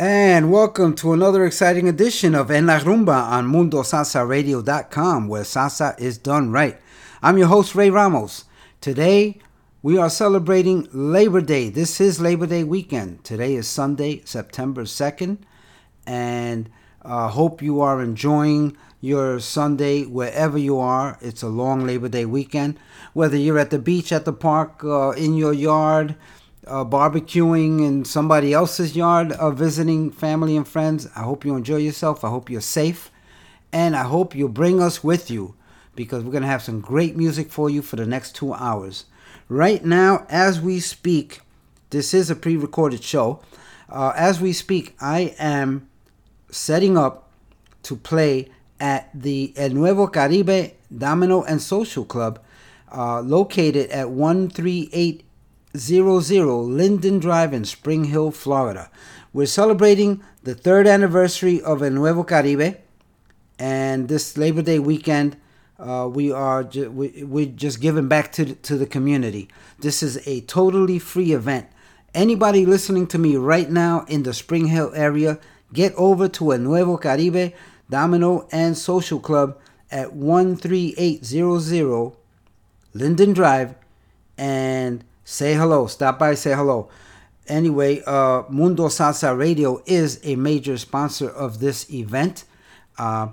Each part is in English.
And welcome to another exciting edition of En La Rumba on MundoSalsaRadio.com, where salsa is done right. I'm your host, Ray Ramos. Today, we are celebrating Labor Day. This is Labor Day weekend. Today is Sunday, September 2nd, and uh, hope you are enjoying your Sunday wherever you are. It's a long Labor Day weekend. Whether you're at the beach, at the park, uh, in your yard, uh, barbecuing in somebody else's yard, uh, visiting family and friends. I hope you enjoy yourself. I hope you're safe. And I hope you bring us with you because we're going to have some great music for you for the next two hours. Right now, as we speak, this is a pre recorded show. Uh, as we speak, I am setting up to play at the El Nuevo Caribe Domino and Social Club, uh, located at 13800 Linden Drive in Spring Hill, Florida. We're celebrating the third anniversary of El Nuevo Caribe, and this Labor Day weekend, uh, we are ju- we, we're just giving back to the, to the community. This is a totally free event. Anybody listening to me right now in the Spring Hill area, get over to El Nuevo Caribe Domino and Social Club at 13800 Linden Drive and say hello. Stop by, say hello. Anyway, uh, Mundo Salsa Radio is a major sponsor of this event. Uh,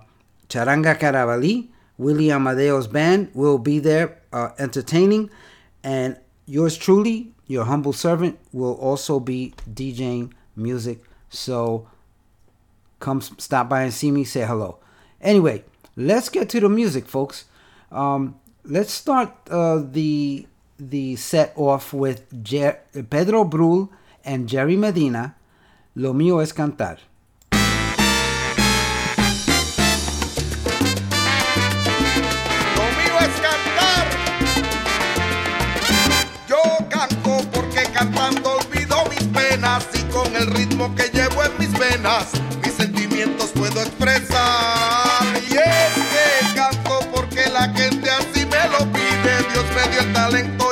Charanga Caravali, Willie Amadeo's band will be there uh, entertaining, and yours truly, your humble servant, will also be DJing music. So come stop by and see me, say hello. Anyway, let's get to the music, folks. Um, let's start uh, the the set off with Jer- Pedro Brul and Jerry Medina. Lo mío es cantar. El ritmo que llevo en mis venas, mis sentimientos puedo expresar. Y es que canto porque la gente así me lo pide. Dios me dio el talento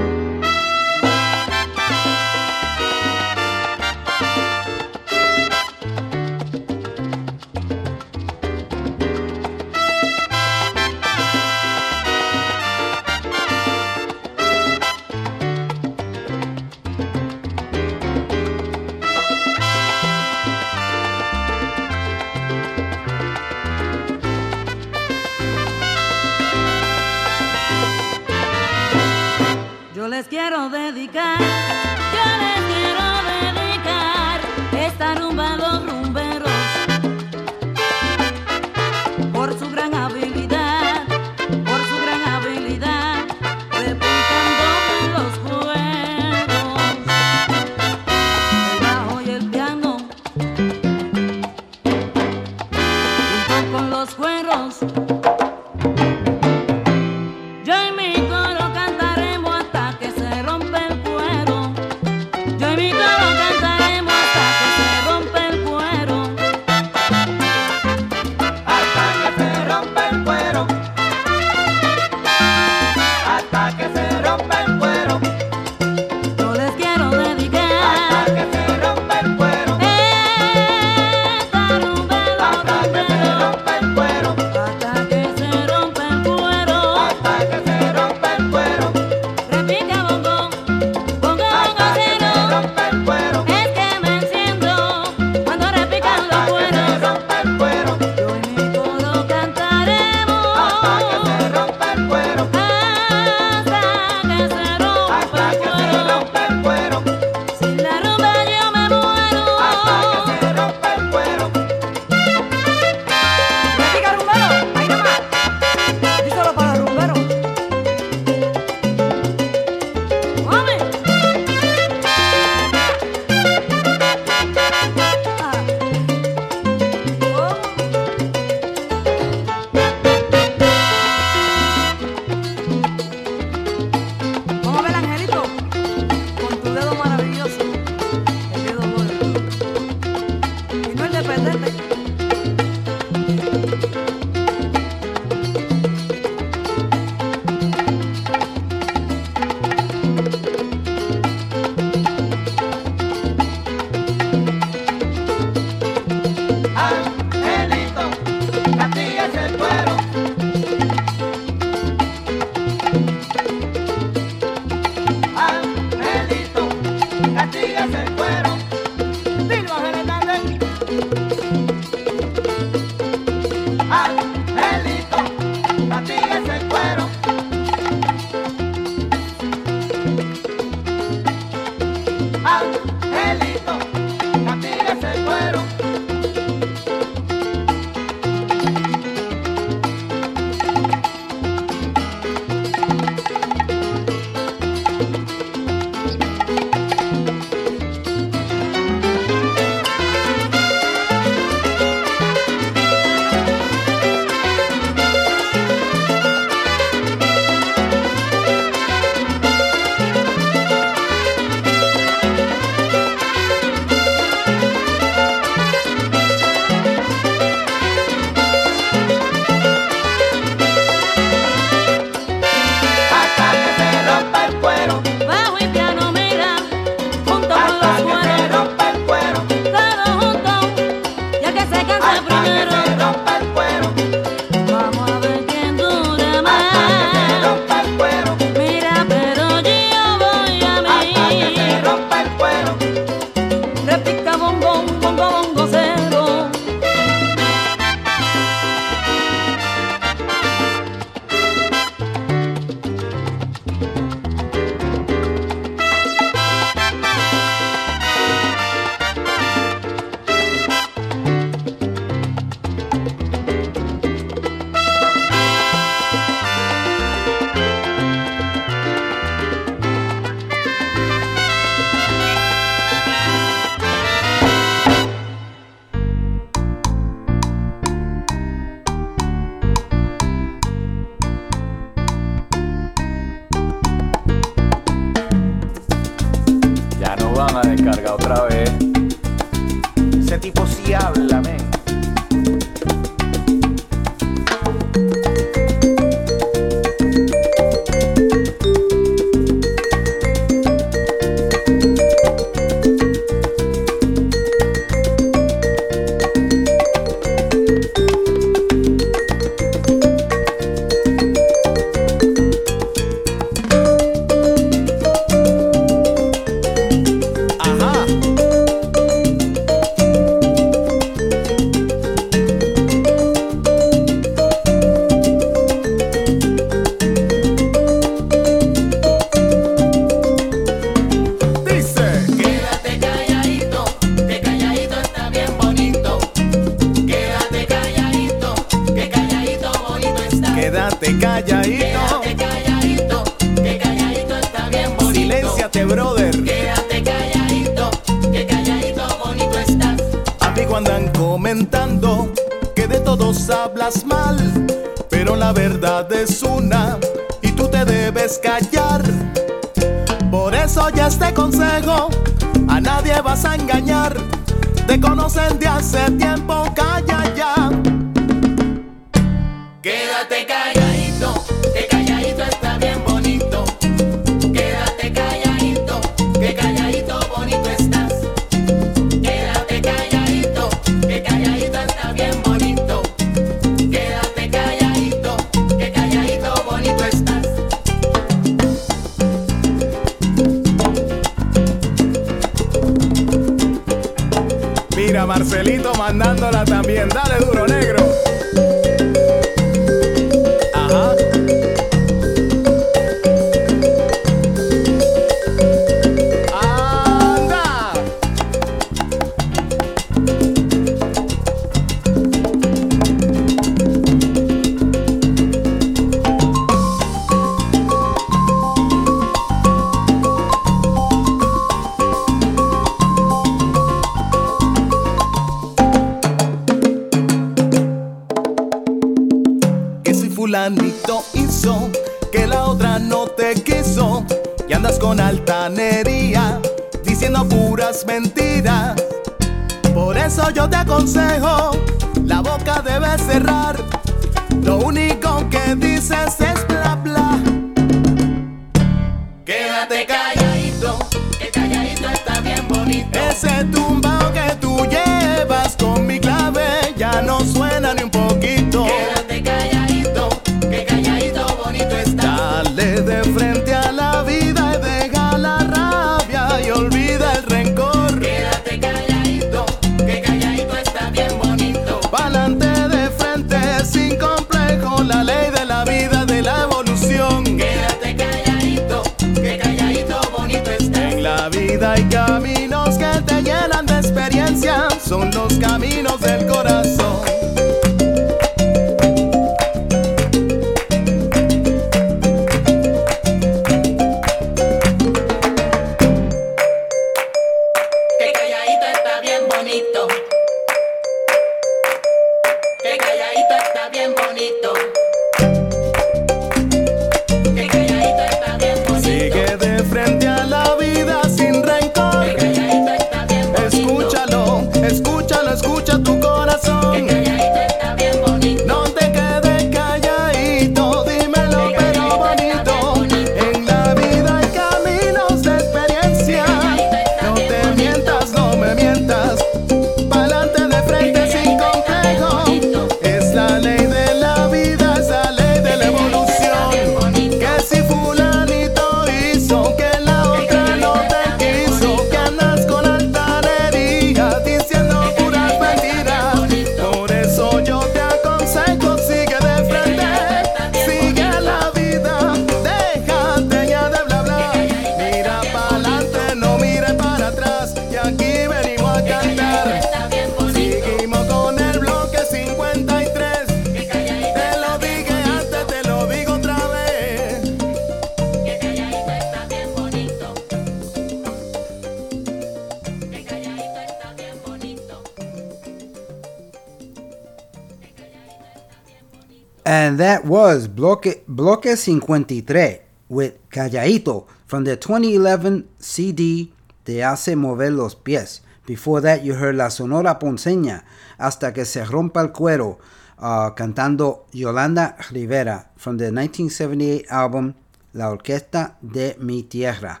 that was Bloque, Bloque 53 with Callaito from the 2011 CD Te Hace Mover los Pies. Before that, you heard La Sonora Ponceña Hasta que se rompa el cuero uh, cantando Yolanda Rivera from the 1978 album La Orquesta de Mi Tierra.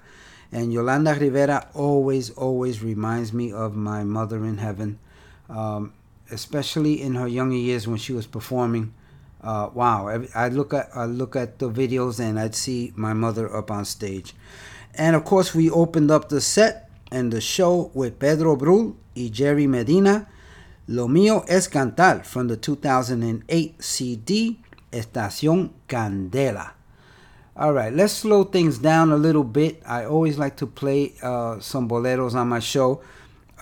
And Yolanda Rivera always, always reminds me of my mother in heaven, um, especially in her younger years when she was performing uh, wow, I look at I look at the videos and I'd see my mother up on stage, and of course we opened up the set and the show with Pedro Brull and Jerry Medina, Lo Mío Es Cantar from the 2008 CD Estación Candela. All right, let's slow things down a little bit. I always like to play uh, some boleros on my show,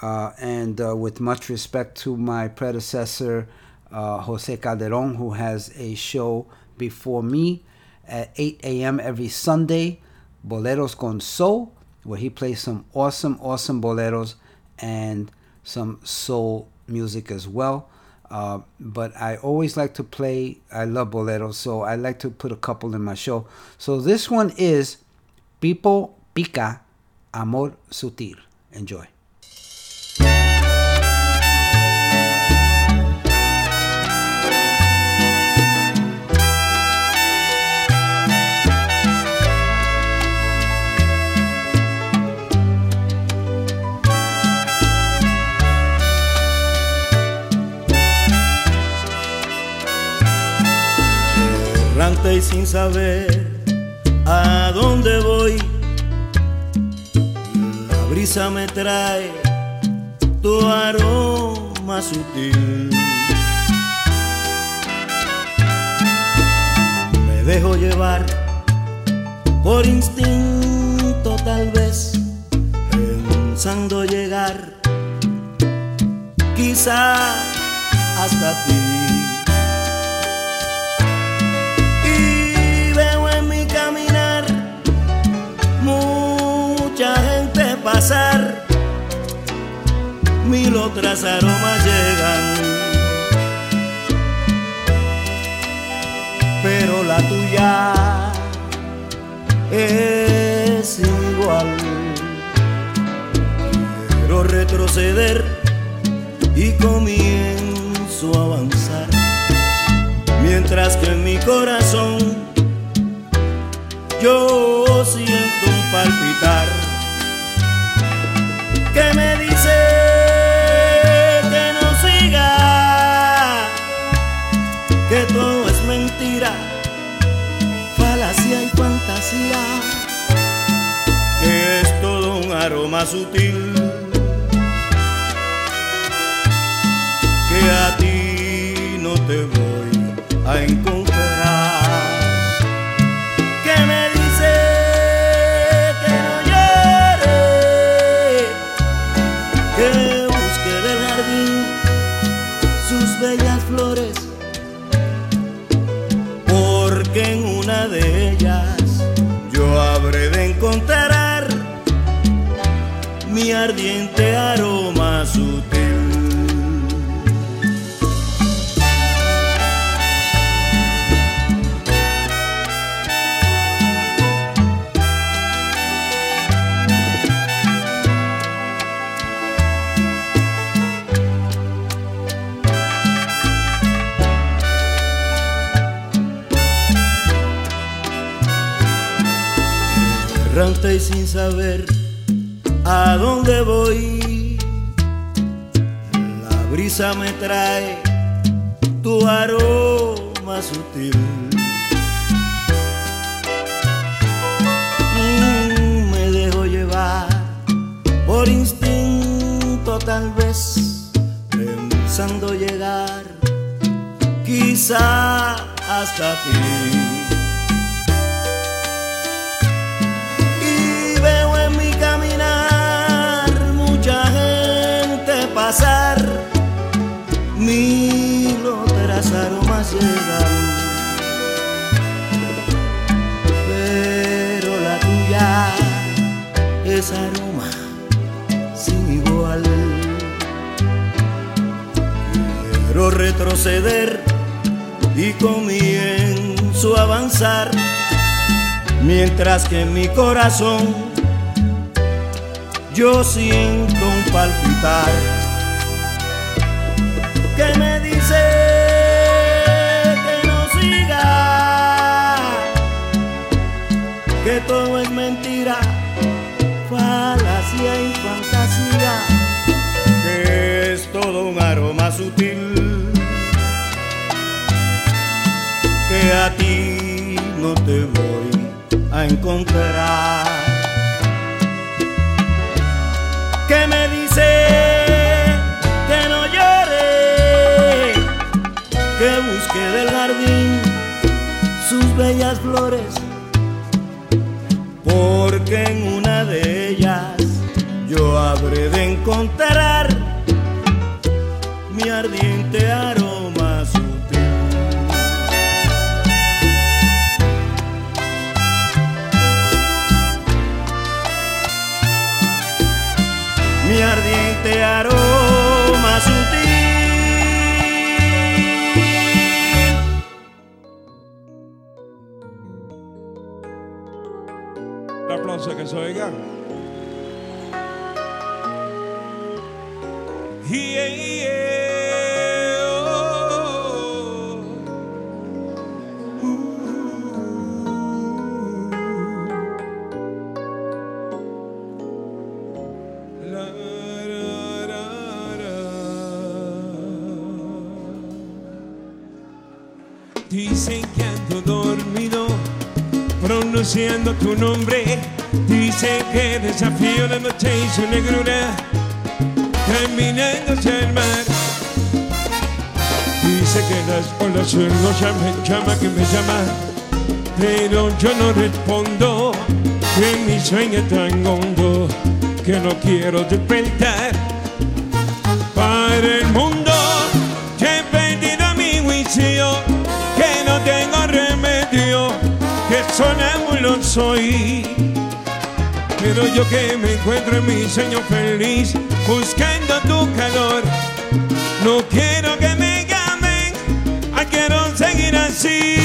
uh, and uh, with much respect to my predecessor uh, Jose Calderon, who has a show before me at 8 a.m. every Sunday, Boleros con Soul, where he plays some awesome, awesome boleros and some soul music as well. Uh, but I always like to play, I love boleros, so I like to put a couple in my show. So this one is Pipo Pica Amor Sutil. Enjoy. Sin saber a dónde voy. La brisa me trae tu aroma sutil. Me dejo llevar por instinto tal vez, pensando llegar quizá hasta ti. Mucha gente pasar, mil otras aromas llegan, pero la tuya es igual. Quiero retroceder y comienzo a avanzar. Mientras que en mi corazón yo siento un palpitar que me dice que no siga, que todo es mentira, falacia y fantasía, que es todo un aroma sutil. Saber a dónde voy. La brisa me trae tu aroma sutil. Mm, me dejo llevar por instinto tal vez, pensando llegar quizá hasta ti. Pero la tuya es aroma sin igual. Quiero retroceder y comienzo a avanzar mientras que en mi corazón yo siento un palpitar que me que todo es mentira, falacia y fantasía, que es todo un aroma sutil, que a ti no te voy a encontrar. Que me dice que no llore, que busque del jardín sus bellas flores, porque en una de ellas. Yo habré de encontrar mi ardiente aroma Dicen que ando dormido pronunciando tu nombre. Dicen que desafío la noche y su negrura caminando hacia el mar. Dice que las olas no llaman, llama que me llama, pero yo no respondo. Que mi sueño es tan hondo que no quiero despertar para el mundo. Son sonámbulo soy. Pero yo que me encuentro en mi sueño feliz, buscando tu calor. No quiero que me llamen, quiero seguir así.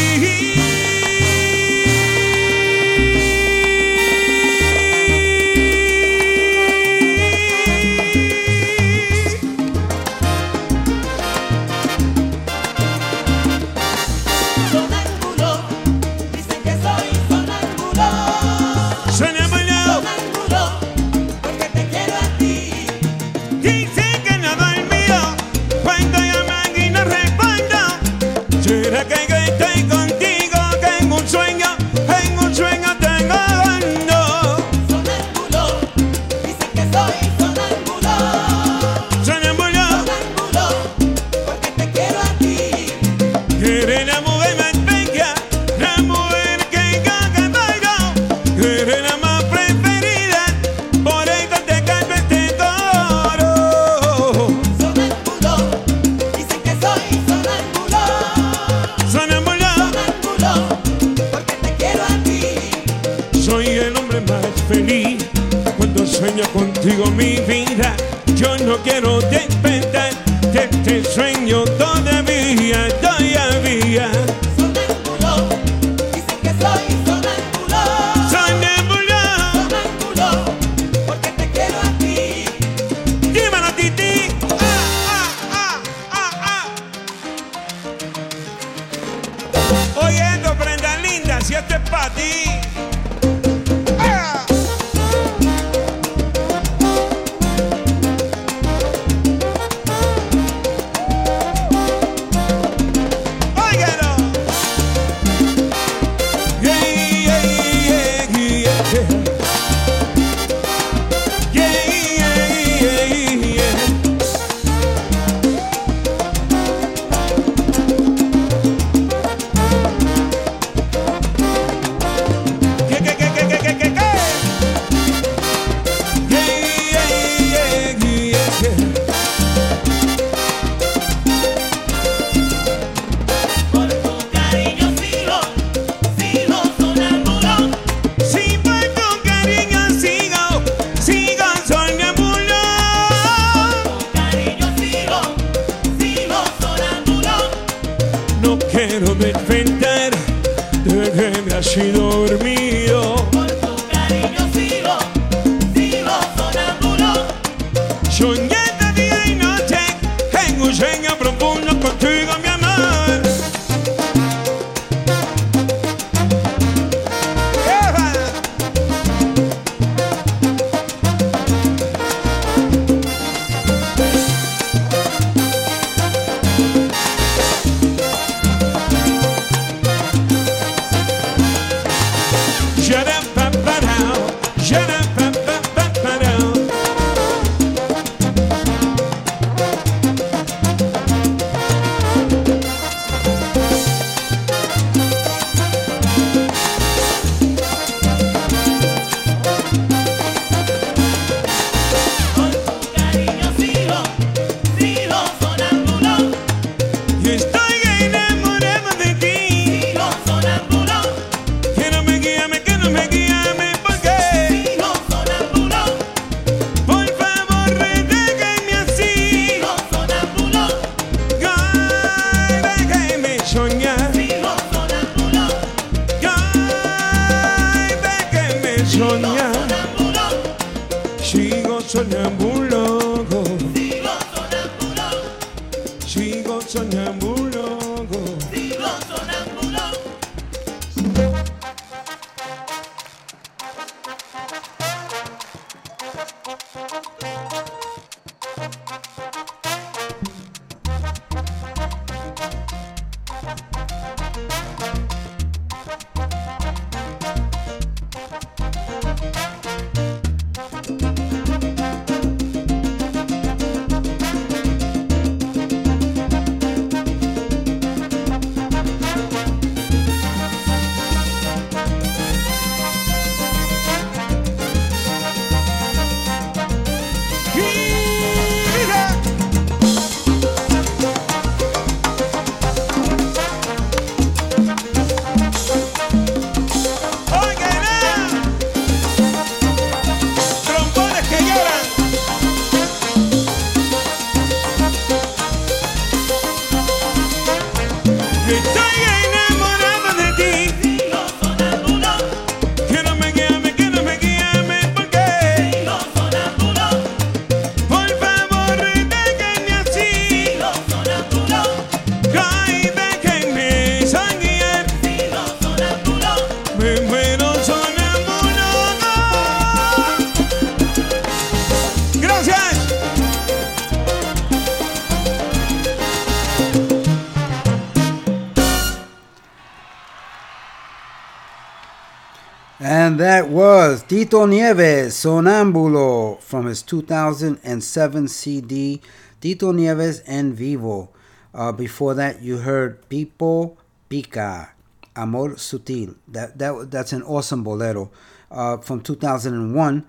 Tito Nieves, Sonambulo, from his 2007 CD, Tito Nieves en Vivo. Uh, before that, you heard Pipo Pica, Amor Sutil. That, that, that's an awesome bolero uh, from 2001.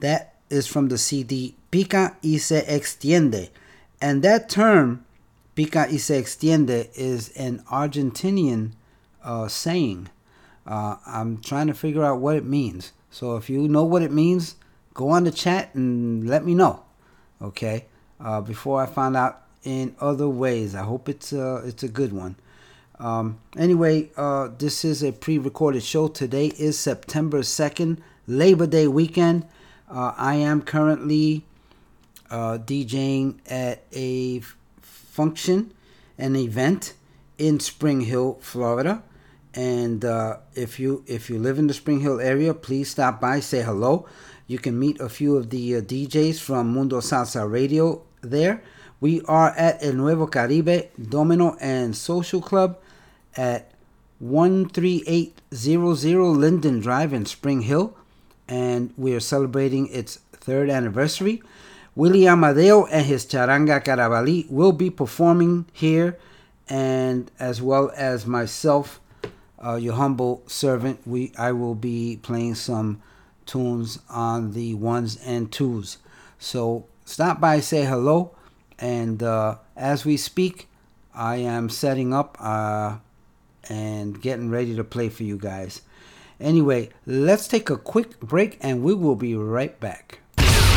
That is from the CD Pica y se extiende. And that term, Pica y se extiende, is an Argentinian uh, saying. Uh, I'm trying to figure out what it means. So if you know what it means, go on the chat and let me know. Okay. Uh, before I find out in other ways, I hope it's uh, it's a good one. Um, anyway, uh, this is a pre-recorded show. Today is September second, Labor Day weekend. Uh, I am currently uh, DJing at a function, an event in Spring Hill, Florida. And uh, if you if you live in the Spring Hill area, please stop by, say hello. You can meet a few of the uh, DJs from Mundo Salsa Radio there. We are at El Nuevo Caribe Domino and Social Club at 13800 Linden Drive in Spring Hill, and we are celebrating its third anniversary. Willie Amadeo and his Charanga Carabalí will be performing here, and as well as myself, uh, your humble servant, we I will be playing some tunes on the ones and twos. So stop by, say hello, and uh, as we speak, I am setting up uh, and getting ready to play for you guys. Anyway, let's take a quick break, and we will be right back.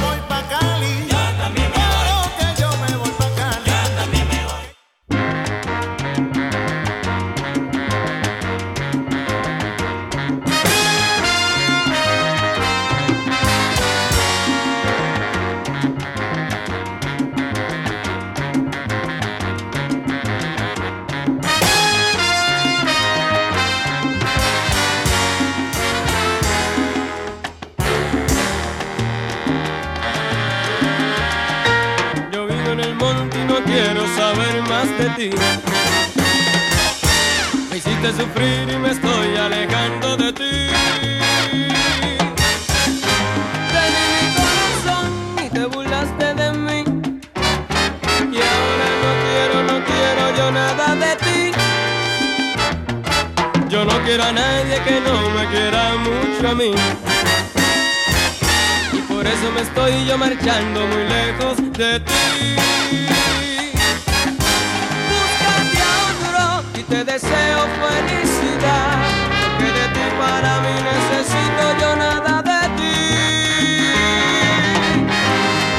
voy pa' Cali. Me hiciste sufrir y me estoy alejando de ti. Te di mi corazón y te burlaste de mí. Y ahora no quiero, no quiero yo nada de ti. Yo no quiero a nadie que no me quiera mucho a mí. Y por eso me estoy yo marchando muy lejos de ti. te deseo felicidad, que de ti para mí necesito yo nada de ti.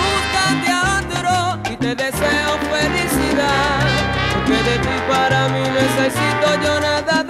Búscate a otro y te deseo felicidad, que de ti para mí necesito yo nada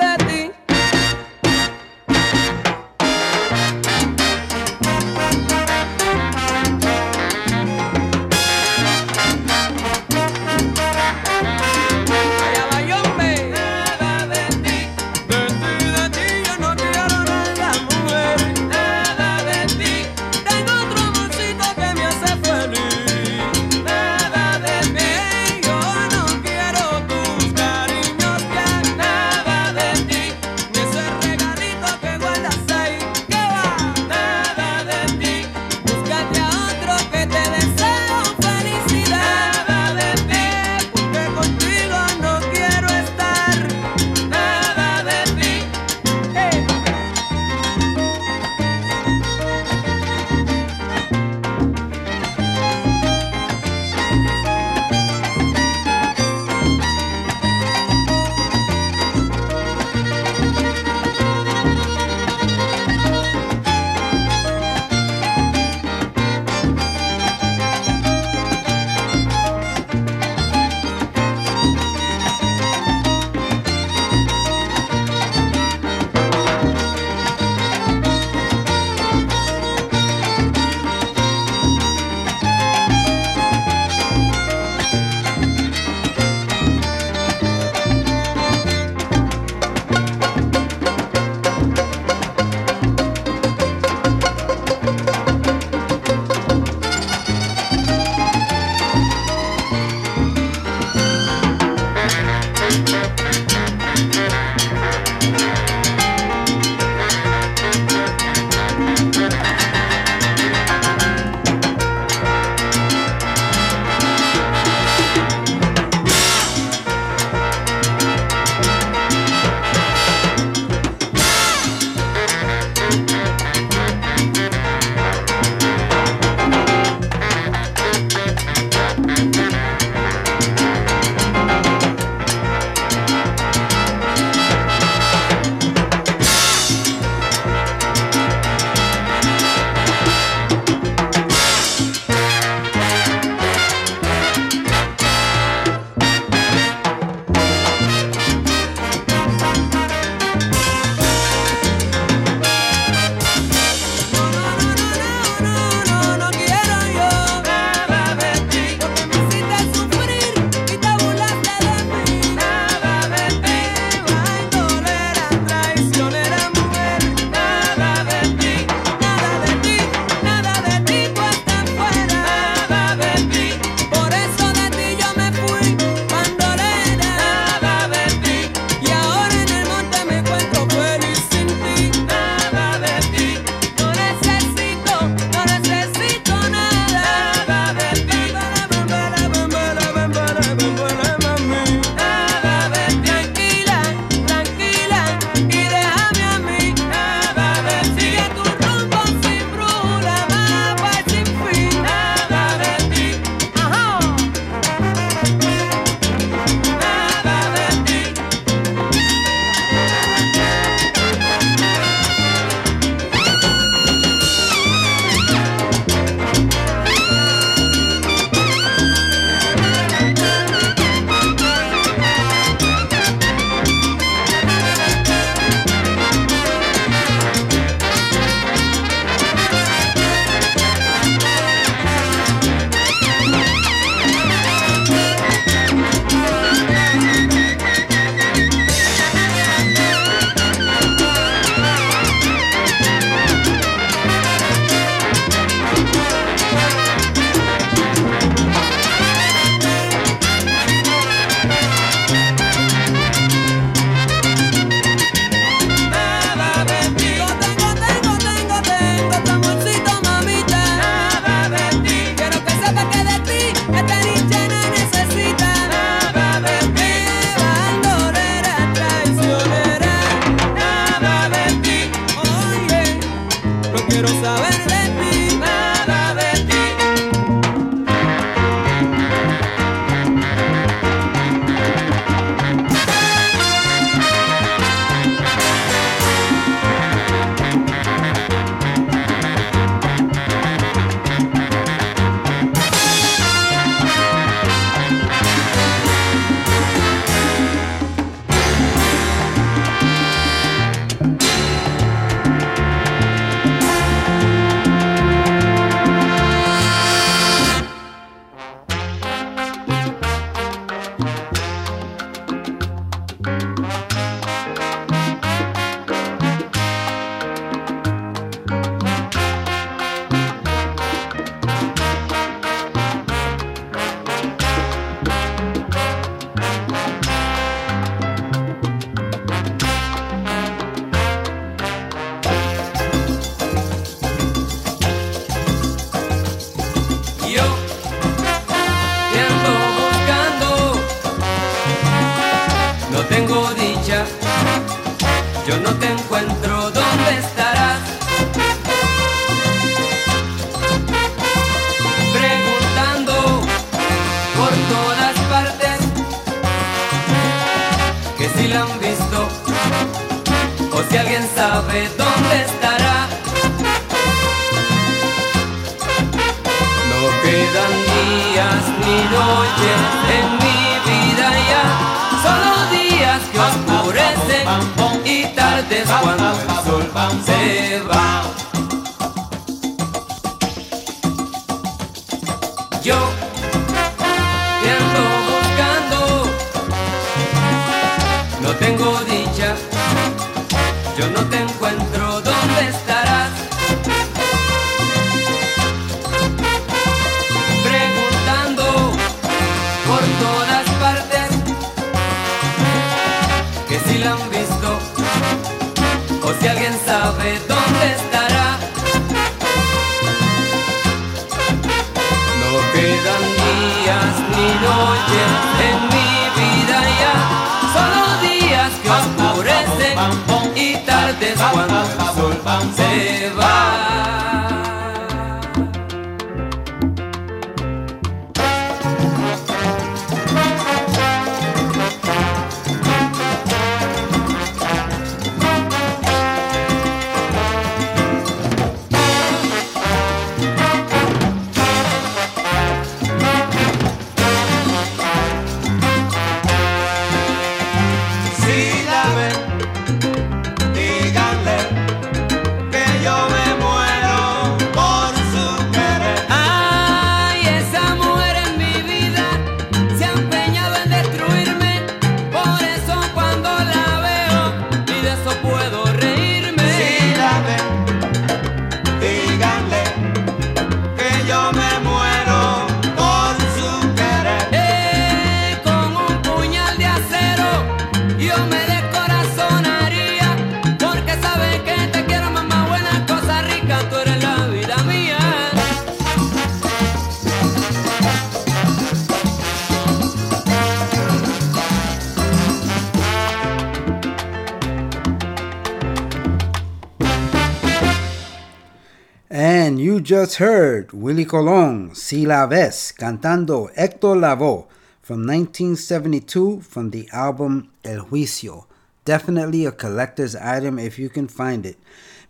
just heard Willie Colon, Si la cantando Héctor Lavoe from 1972 from the album El Juicio. Definitely a collector's item if you can find it.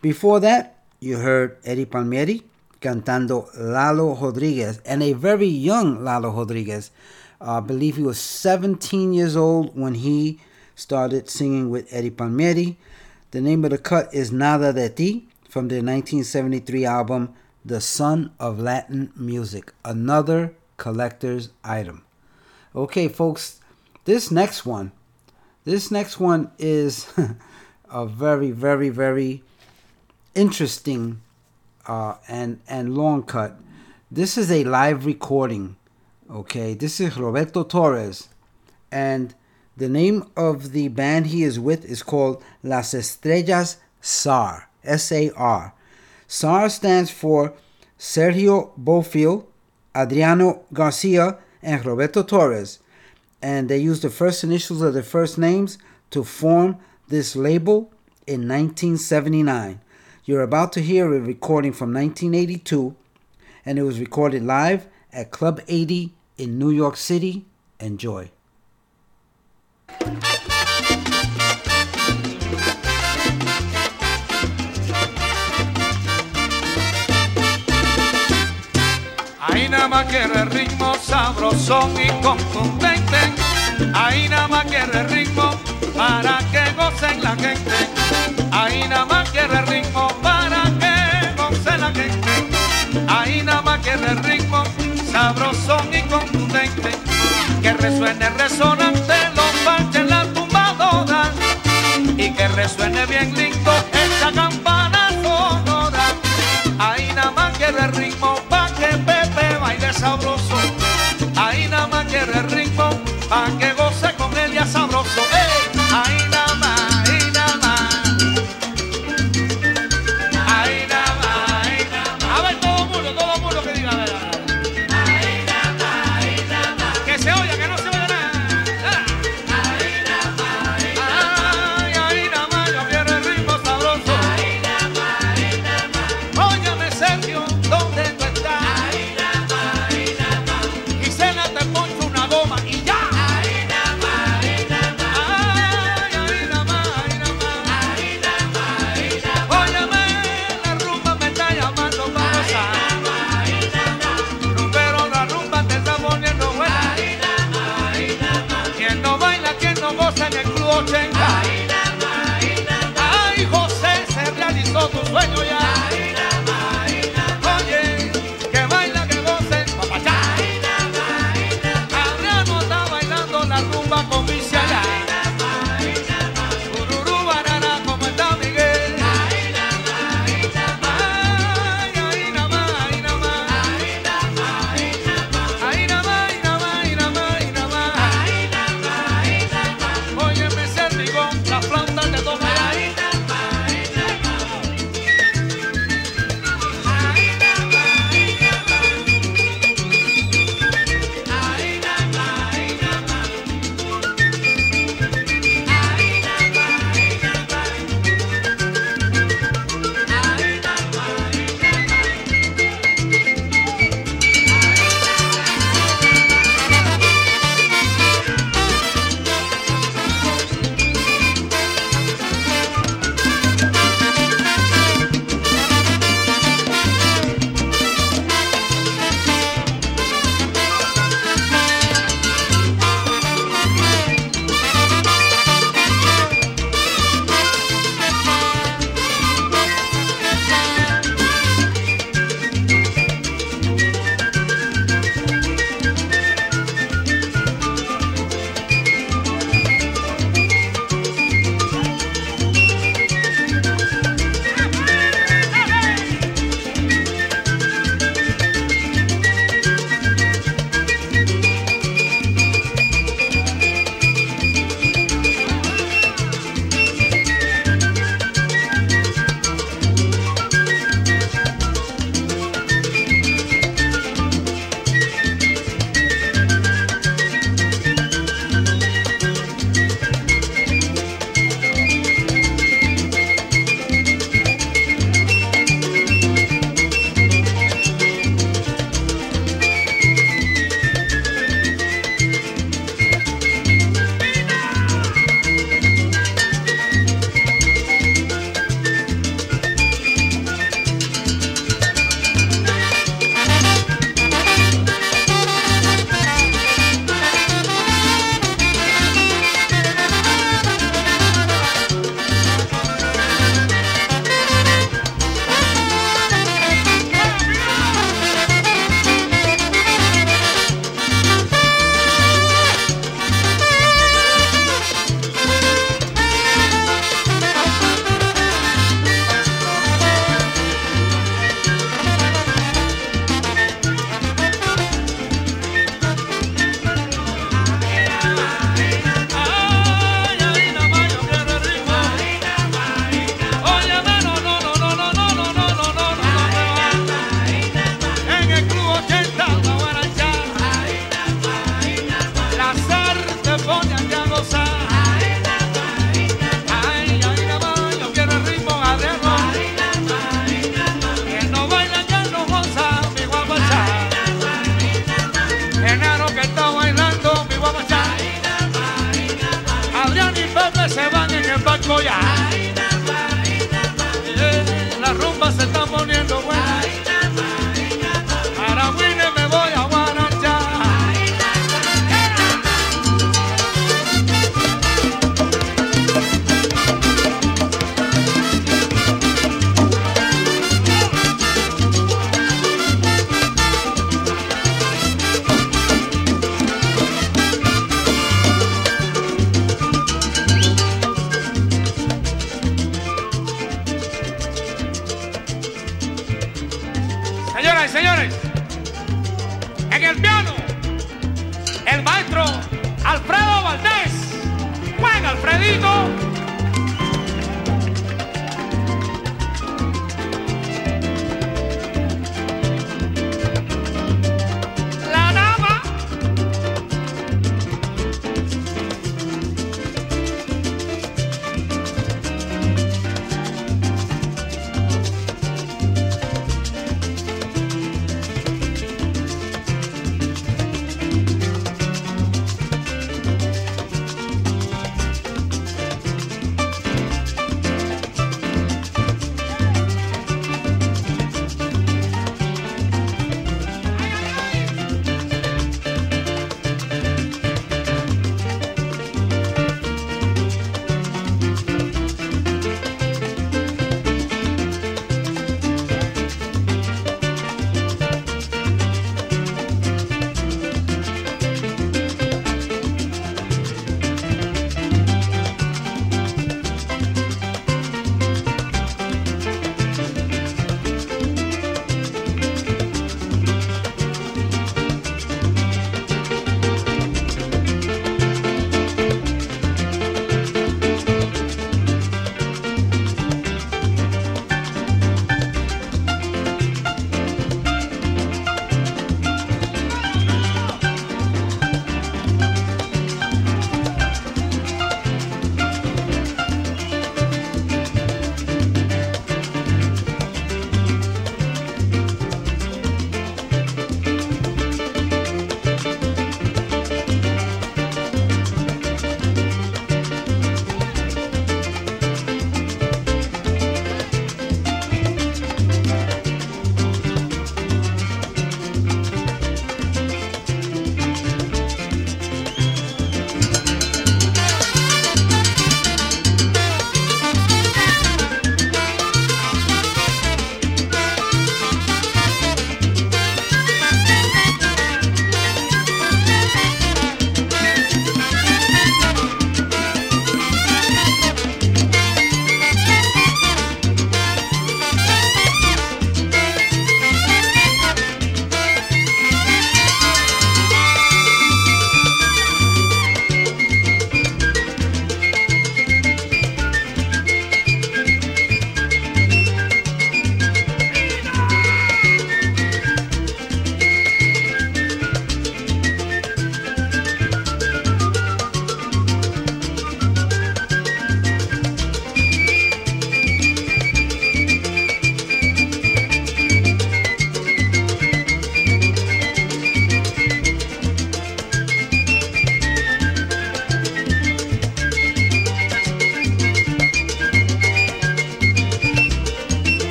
Before that, you heard Eddie Palmieri cantando Lalo Rodriguez, and a very young Lalo Rodriguez. Uh, I believe he was 17 years old when he started singing with Eddie Palmieri. The name of the cut is Nada de Ti from the 1973 album, The Sun of Latin Music. Another collector's item. Okay, folks, this next one, this next one is a very, very, very interesting uh, and and long cut. This is a live recording. Okay, this is Roberto Torres, and the name of the band he is with is called Las Estrellas SAR. S A R. SAR stands for Sergio Bofill, Adriano Garcia, and Roberto Torres, and they used the first initials of their first names to form this label in 1979. You're about to hear a recording from 1982, and it was recorded live at Club 80 in New York City. Enjoy. Ahí nada más quiere ritmo sabrosón y contundente. Ahí nada más quiere ritmo para que gocen la gente. Ahí nada más quiere ritmo para que goce la gente. Ahí nada más quiere el ritmo sabrosón y contundente. Que resuene resonante los parches en la tumbadora. Y que resuene bien Nada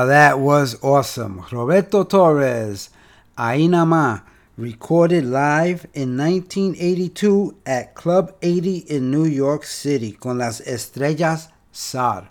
Now that was awesome. Roberto Torres, Ahí Na Má, recorded live in 1982 at Club 80 in New York City con las estrellas SAR.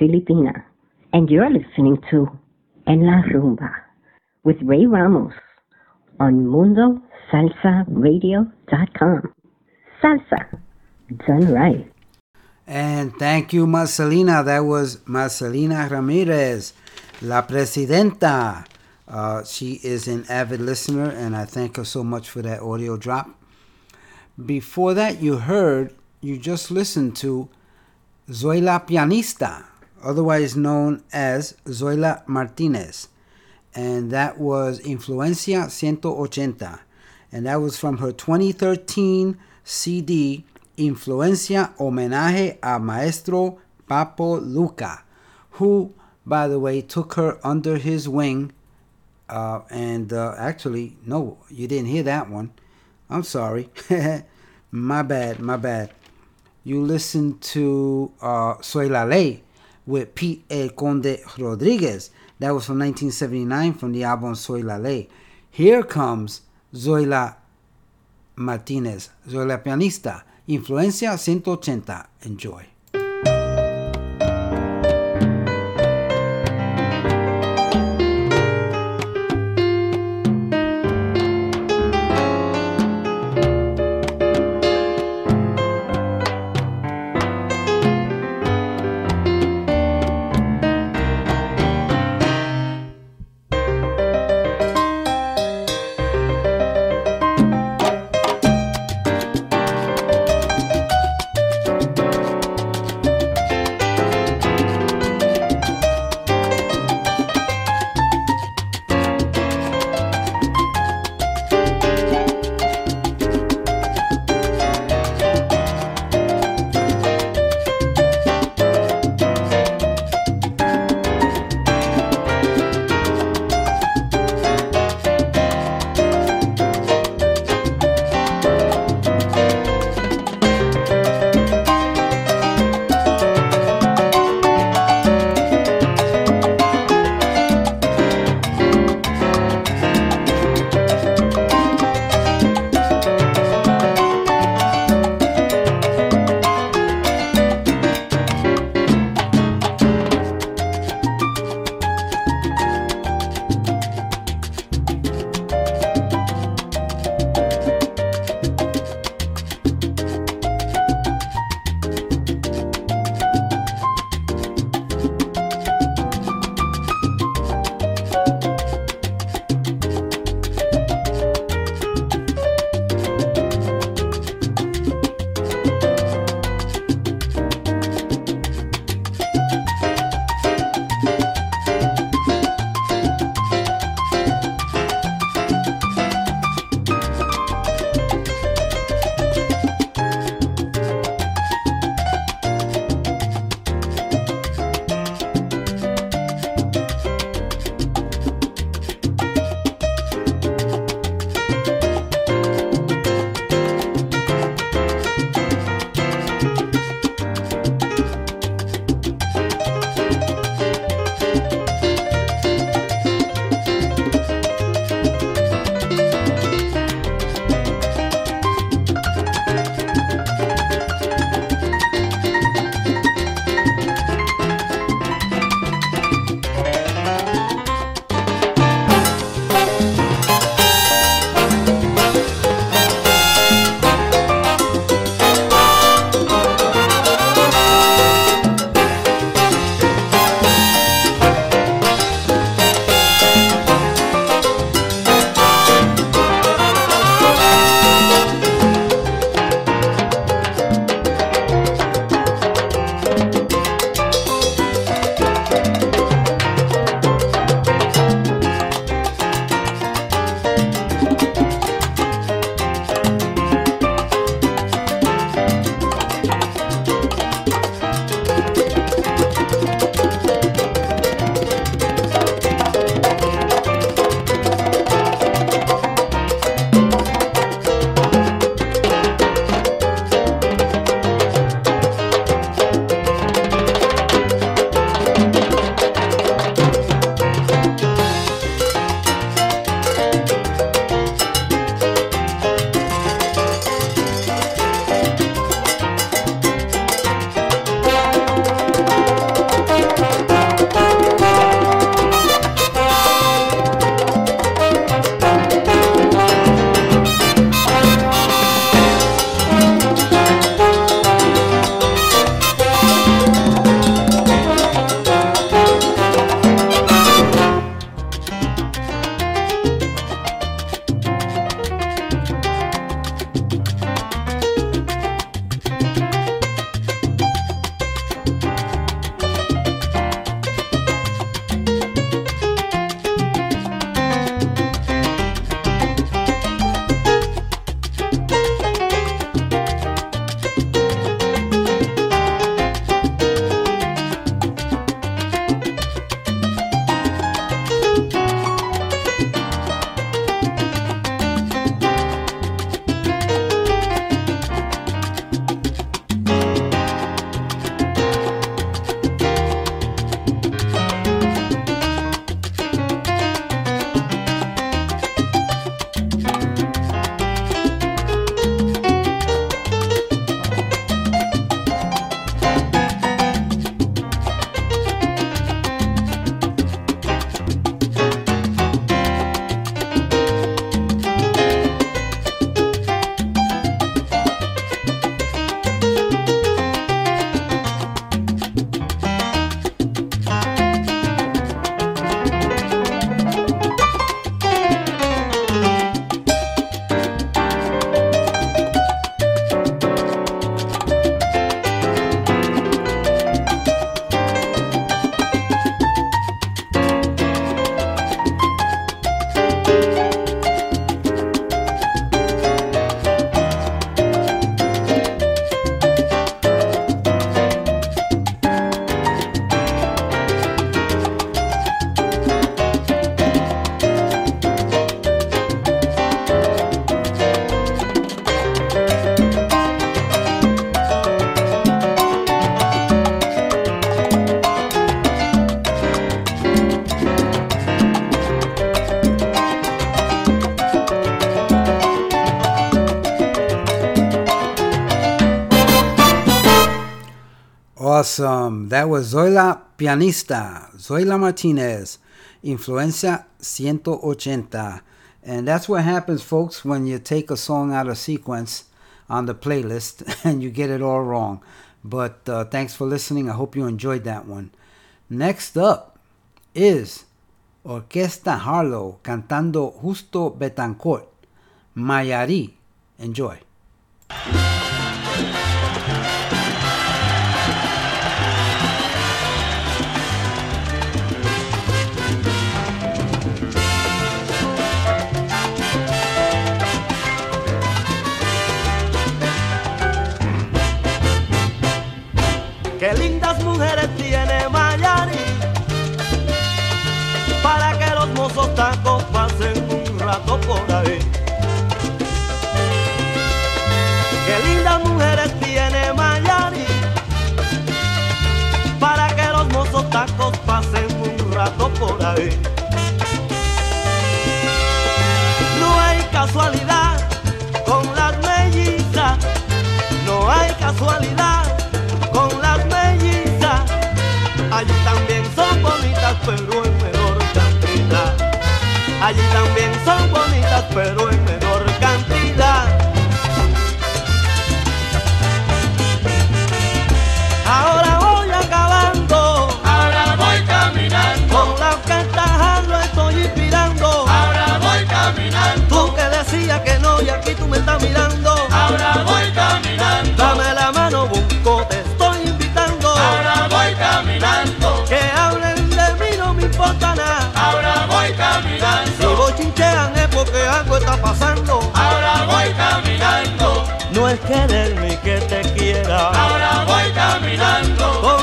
Filipina, and you're listening to En La Rumba with Ray Ramos on MundoSalsaRadio.com. Salsa, done right. And thank you, Marcelina. That was Marcelina Ramirez, La Presidenta. Uh, she is an avid listener, and I thank her so much for that audio drop. Before that, you heard, you just listened to Zoila Pianista, otherwise known as Zoila Martinez. And that was Influencia 180. And that was from her 2013 CD, Influencia Homenaje a Maestro Papo Lucca, who, by the way, took her under his wing. Uh, and uh, actually, no, you didn't hear that one. I'm sorry. my bad, my bad. You listened to uh, Soy La Ley with Pete El Conde Rodriguez. That was from 1979 from the album Soy La Ley. Here comes Zoila Martinez, Zoila Pianista, Influencia 180. Enjoy. Awesome. That was Zoila Pianista, Zoila Martinez, Influencia 180. And that's what happens, folks, when you take a song out of sequence on the playlist and you get it all wrong. But uh, thanks for listening. I hope you enjoyed that one. Next up is Orquesta Harlow cantando Justo Betancourt, Mayari. Enjoy. Qué lindas mujeres tiene Mayari para que los mozos tacos pasen un rato por ahí. Qué lindas mujeres tiene Mayari para que los mozos tacos pasen un rato por ahí. No hay casualidad con las mellizas, no hay casualidad son bonitas, pero No es querer ni que te quiera. Ahora voy caminando.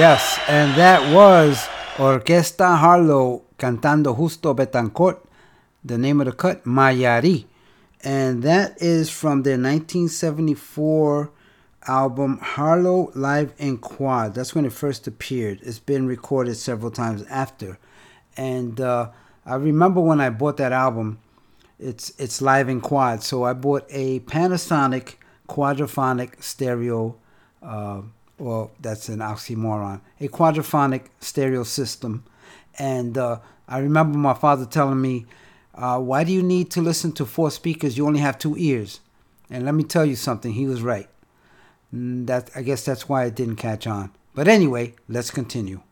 Yes. And that was Orquesta Harlow cantando Justo Betancourt. The name of the cut, Mayari. And that is from their 1974 album Harlow Live in Quad. That's when it first appeared. It's been recorded several times after. And uh, I remember when I bought that album, it's it's live in quad. So I bought a Panasonic quadraphonic stereo uh, well, that's an oxymoron, a quadraphonic stereo system. And uh, I remember my father telling me, uh, Why do you need to listen to four speakers? You only have two ears. And let me tell you something, he was right. Mm, That I guess that's why it didn't catch on. But anyway, let's continue.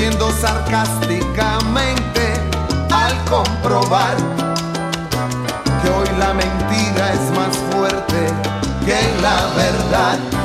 Riendo sarcásticamente al comprobar que hoy la mentira es más fuerte que la verdad.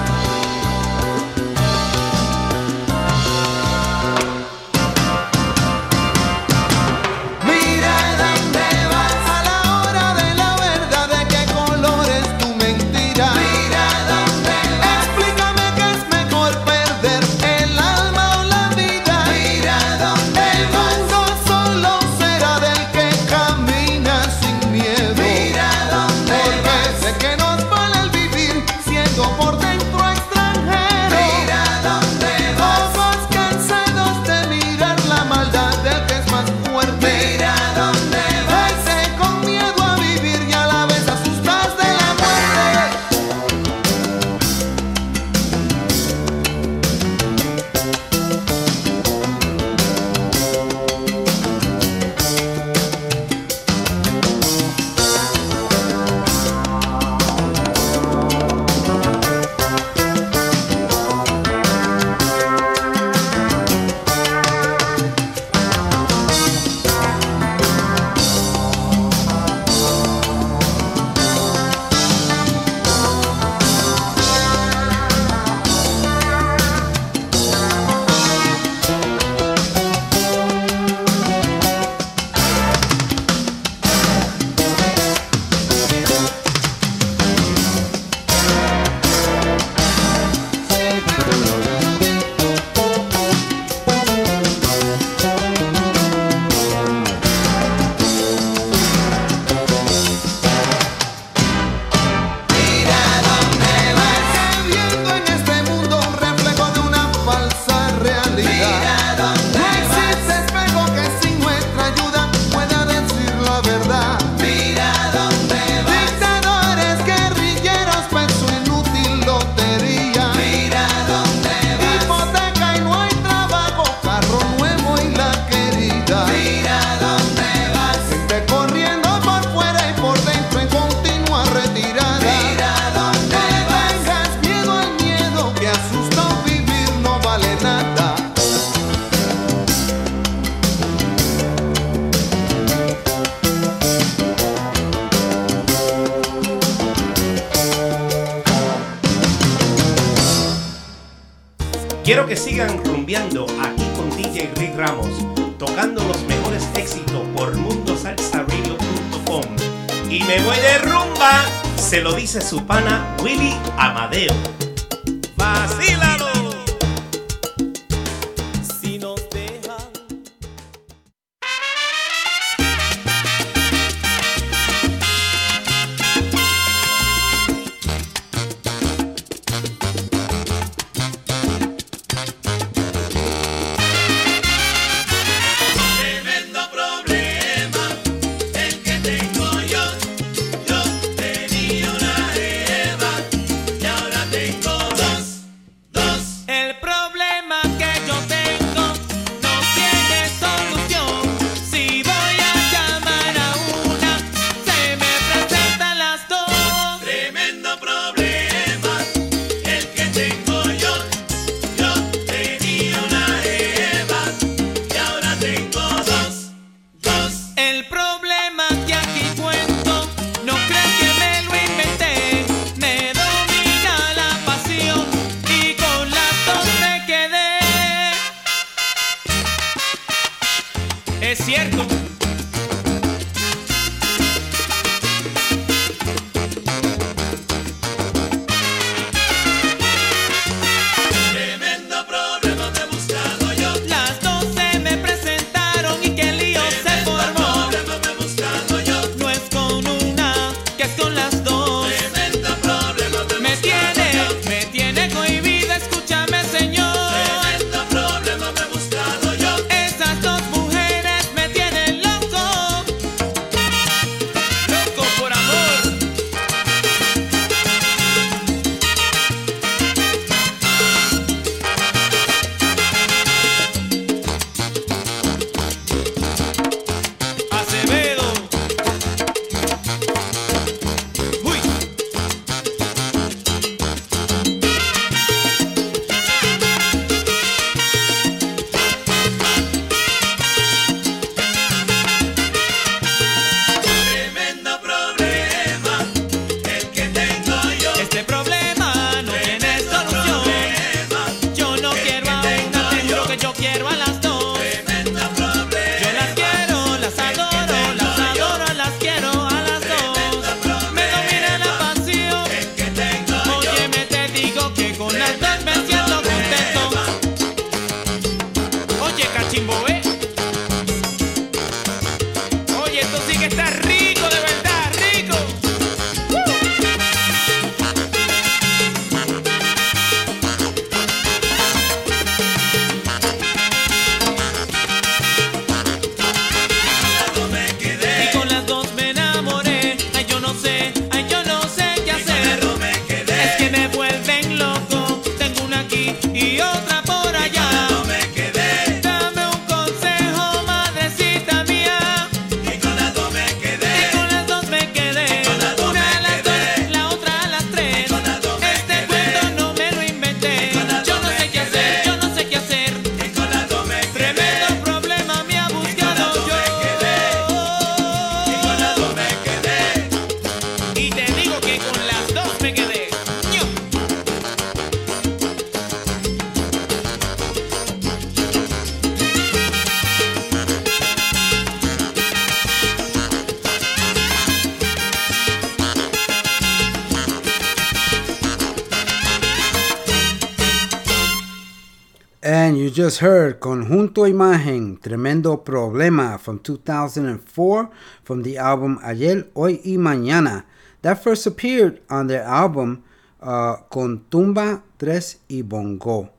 Problema from 2004 from the album Ayer, Hoy y Mañana. That first appeared on their album uh, Con Tumba, Tres y Bongo.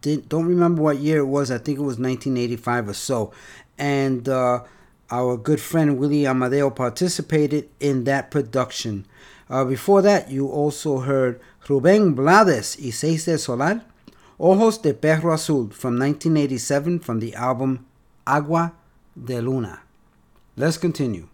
Did, don't remember what year it was. I think it was 1985 or so. And uh, our good friend Willie Amadeo participated in that production. Uh, before that, you also heard Rubén Blades y Seis del Solar, Ojos de Perro Azul from 1987 from the album Agua de Luna. Let's continue.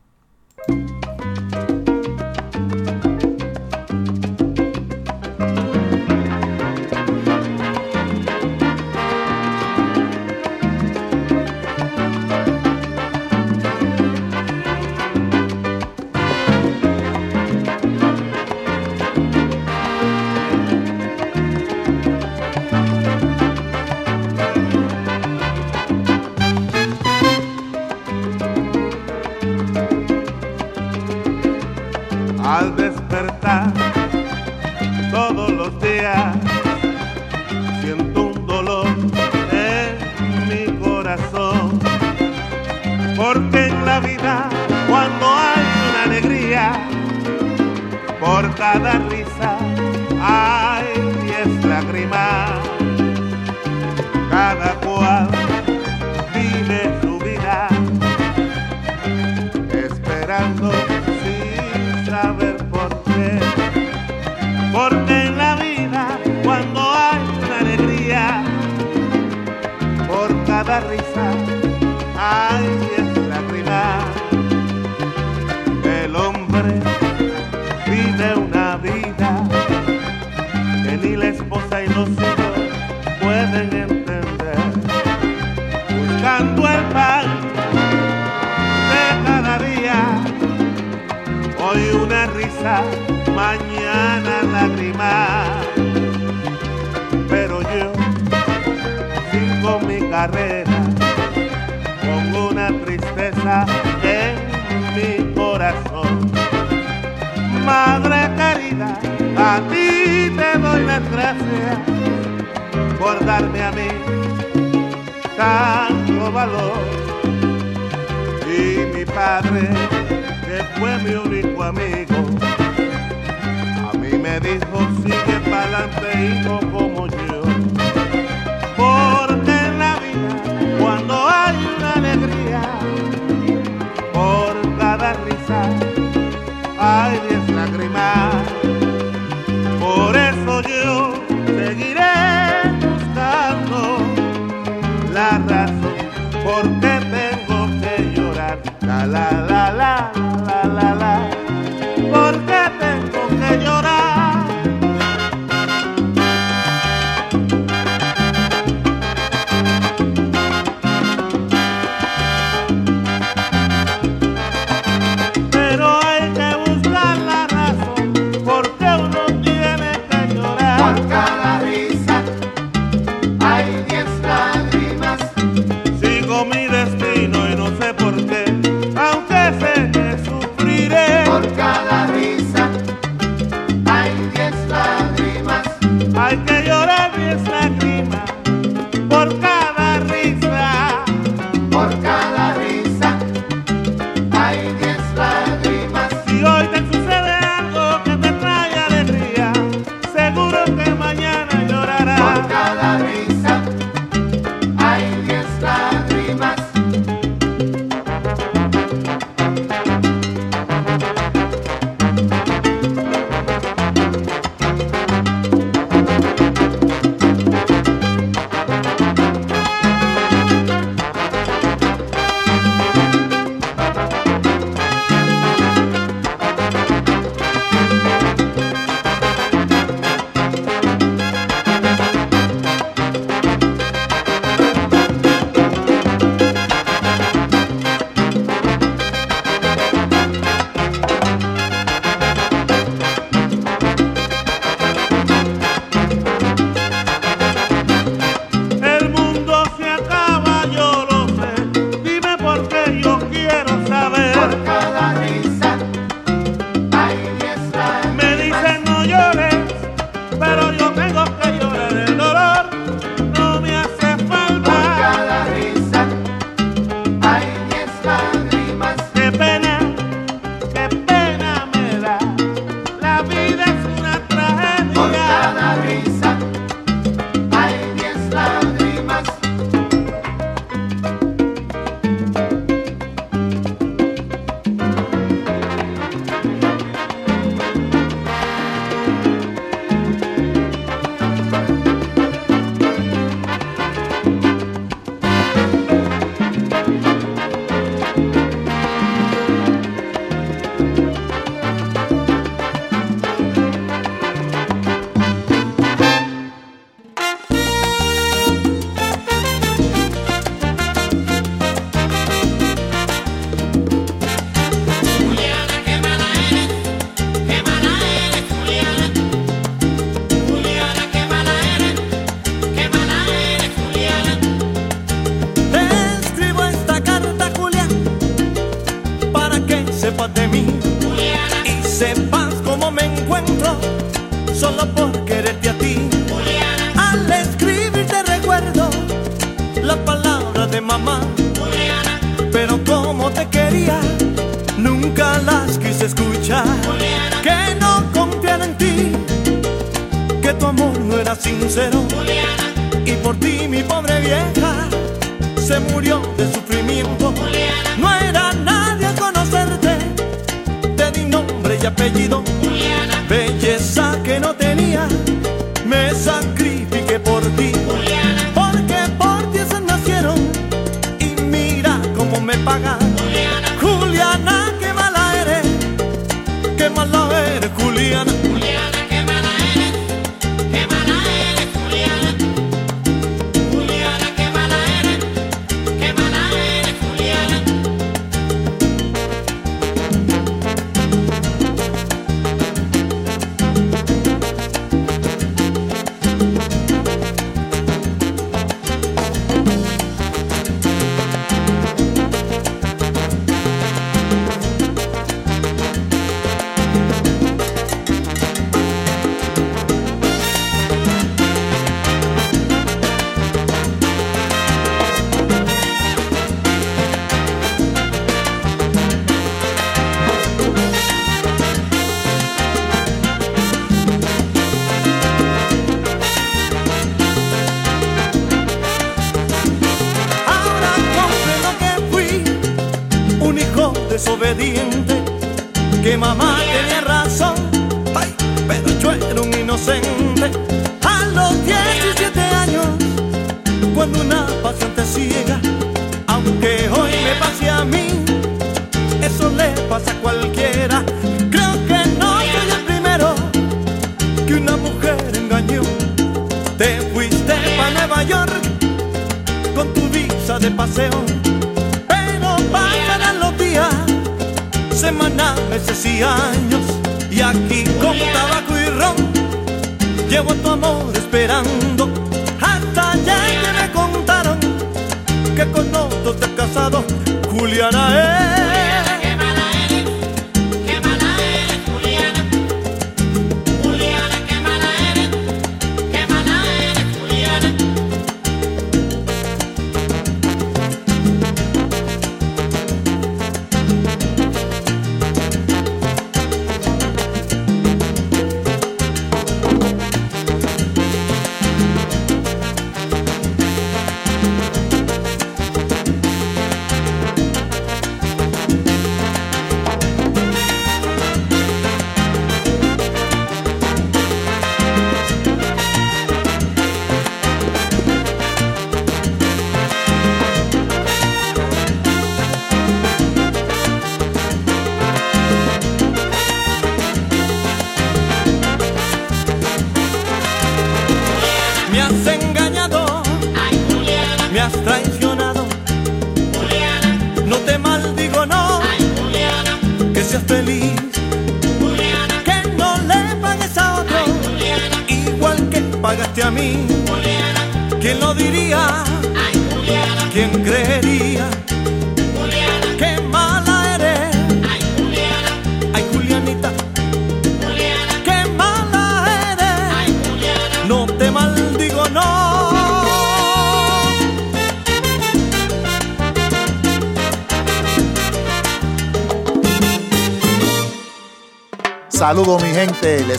con otros está casado Juliana es.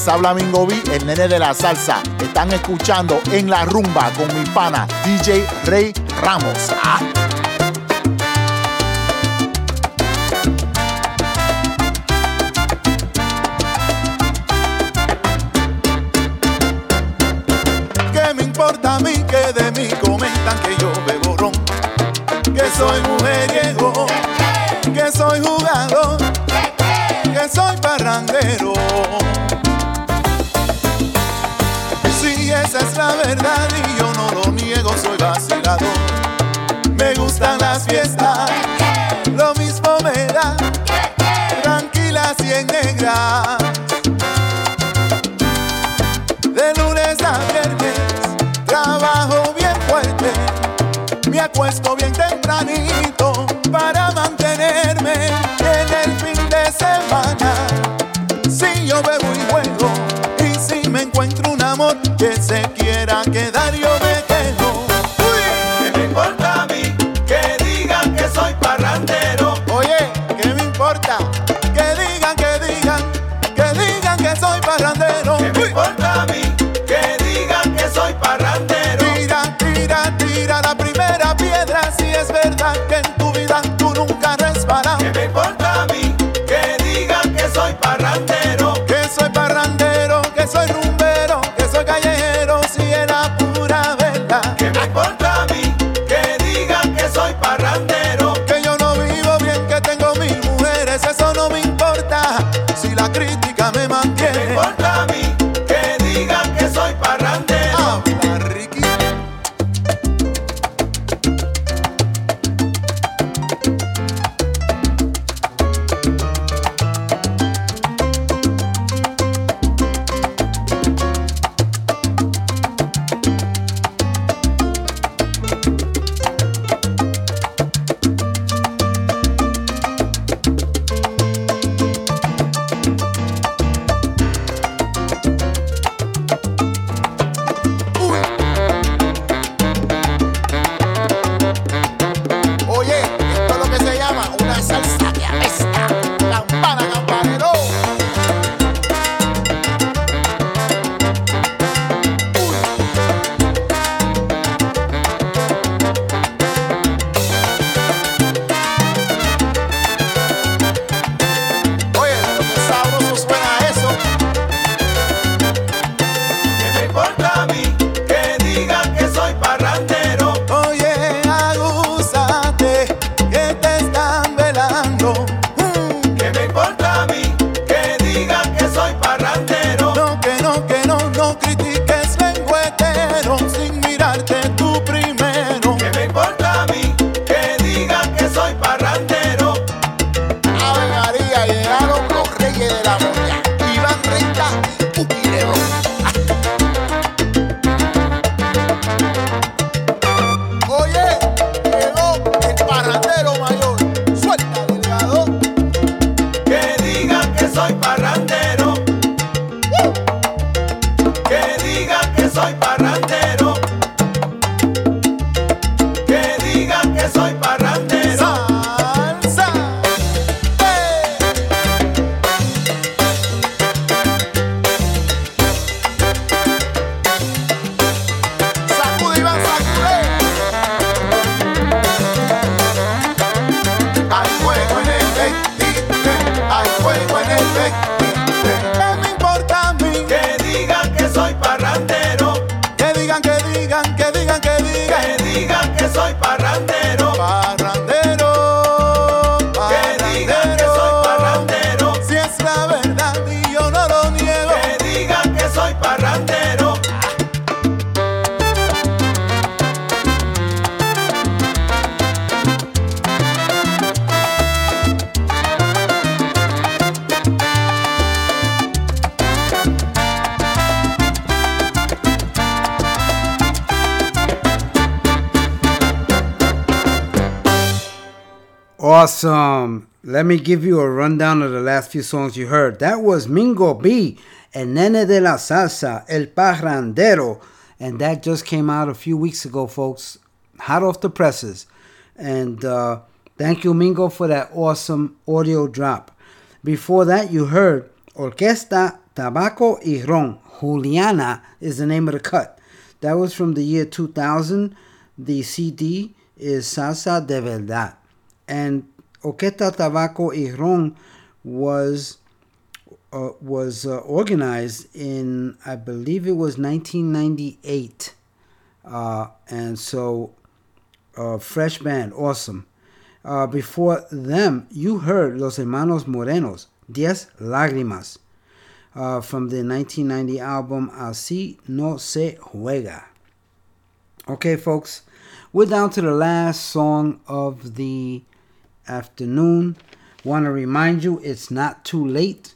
Habla Mingo B, el nene de la salsa. Están escuchando en la rumba con mi pana DJ Rey Ramos. ¡Ah! Give you a rundown of the last few songs you heard. That was Mingo B and Nene de la Salsa, El Parrandero. And that just came out a few weeks ago, folks. Hot off the presses. And uh, thank you, Mingo, for that awesome audio drop. Before that, you heard Orquesta Tabaco y Ron. Juliana is the name of the cut. That was from the year 2000. The CD is Salsa de Verdad. And Orquesta Tabaco y Ron was uh, was uh, organized in, I believe it was 1998. Uh, and so, uh, fresh band, awesome. Uh, before them, you heard Los Hermanos Morenos, Diez Lágrimas, uh, from the 1990 album Así No Se Juega. Okay, folks, we're down to the last song of the afternoon. Want to remind you, it's not too late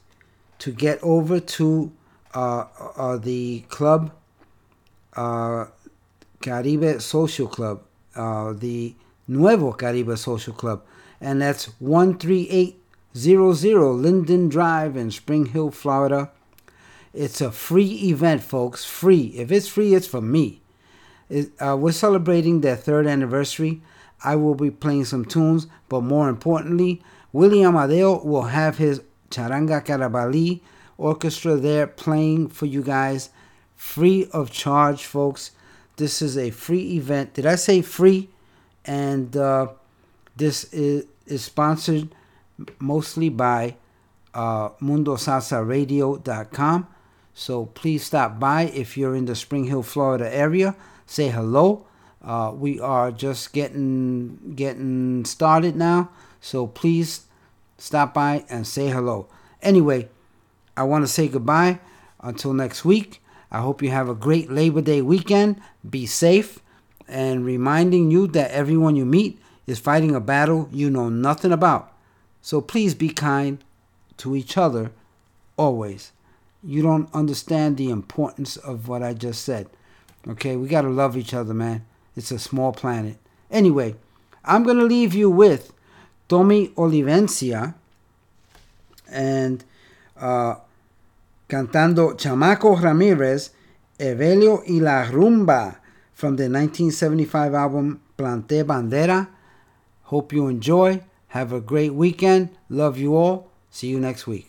to get over to uh, uh, the club, uh, Caribe Social Club, uh, the Nuevo Caribe Social Club, and that's 13800 Linden Drive in Spring Hill, Florida. It's a free event, folks. Free. If it's free, it's for me. It, uh, we're celebrating their third anniversary. I will be playing some tunes, but more importantly, Willie Amadeo will have his Charanga Carabali orchestra there playing for you guys free of charge, folks. This is a free event. Did I say free? And uh, this is, is sponsored mostly by uh, MundoSalsaRadio.com. So please stop by if you're in the Spring Hill, Florida area. Say hello. Uh, we are just getting getting started now, so please stop by and say hello. Anyway, I want to say goodbye until next week. I hope you have a great Labor Day weekend. Be safe, and reminding you that everyone you meet is fighting a battle you know nothing about. So please be kind to each other always. You don't understand the importance of what I just said. Okay, we got to love each other, man. It's a small planet. Anyway, I'm going to leave you with Tommy Olivencia and uh, cantando Chamaco Ramirez, Evelio y la Rumba from the 1975 album Plante Bandera. Hope you enjoy. Have a great weekend. Love you all. See you next week.